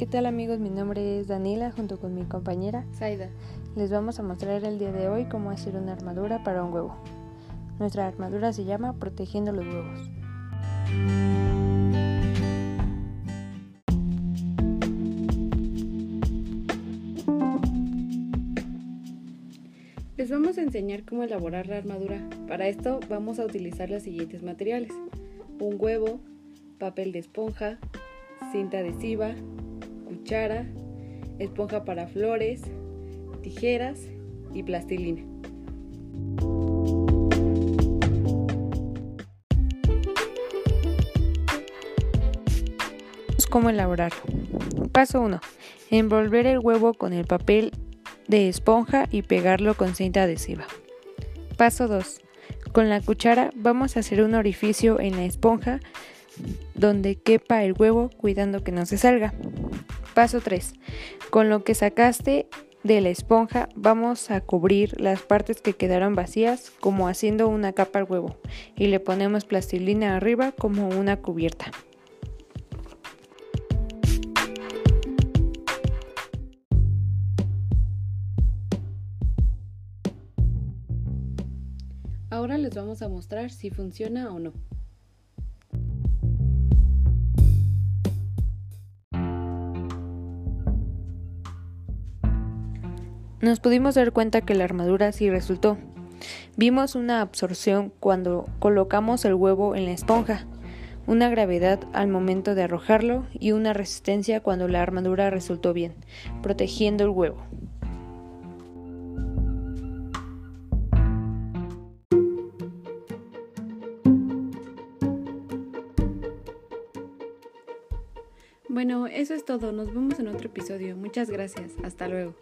¿Qué tal amigos? Mi nombre es Danila junto con mi compañera Zaida. Les vamos a mostrar el día de hoy cómo hacer una armadura para un huevo. Nuestra armadura se llama Protegiendo los huevos. Les vamos a enseñar cómo elaborar la armadura. Para esto vamos a utilizar los siguientes materiales. Un huevo, papel de esponja, cinta adhesiva, cuchara, esponja para flores, tijeras y plastilina. ¿Cómo elaborarlo? Paso 1. Envolver el huevo con el papel de esponja y pegarlo con cinta adhesiva. Paso 2. Con la cuchara vamos a hacer un orificio en la esponja donde quepa el huevo cuidando que no se salga. Paso 3. Con lo que sacaste de la esponja vamos a cubrir las partes que quedaron vacías como haciendo una capa al huevo y le ponemos plastilina arriba como una cubierta. Ahora les vamos a mostrar si funciona o no. Nos pudimos dar cuenta que la armadura sí resultó. Vimos una absorción cuando colocamos el huevo en la esponja, una gravedad al momento de arrojarlo y una resistencia cuando la armadura resultó bien, protegiendo el huevo. Bueno, eso es todo. Nos vemos en otro episodio. Muchas gracias. Hasta luego.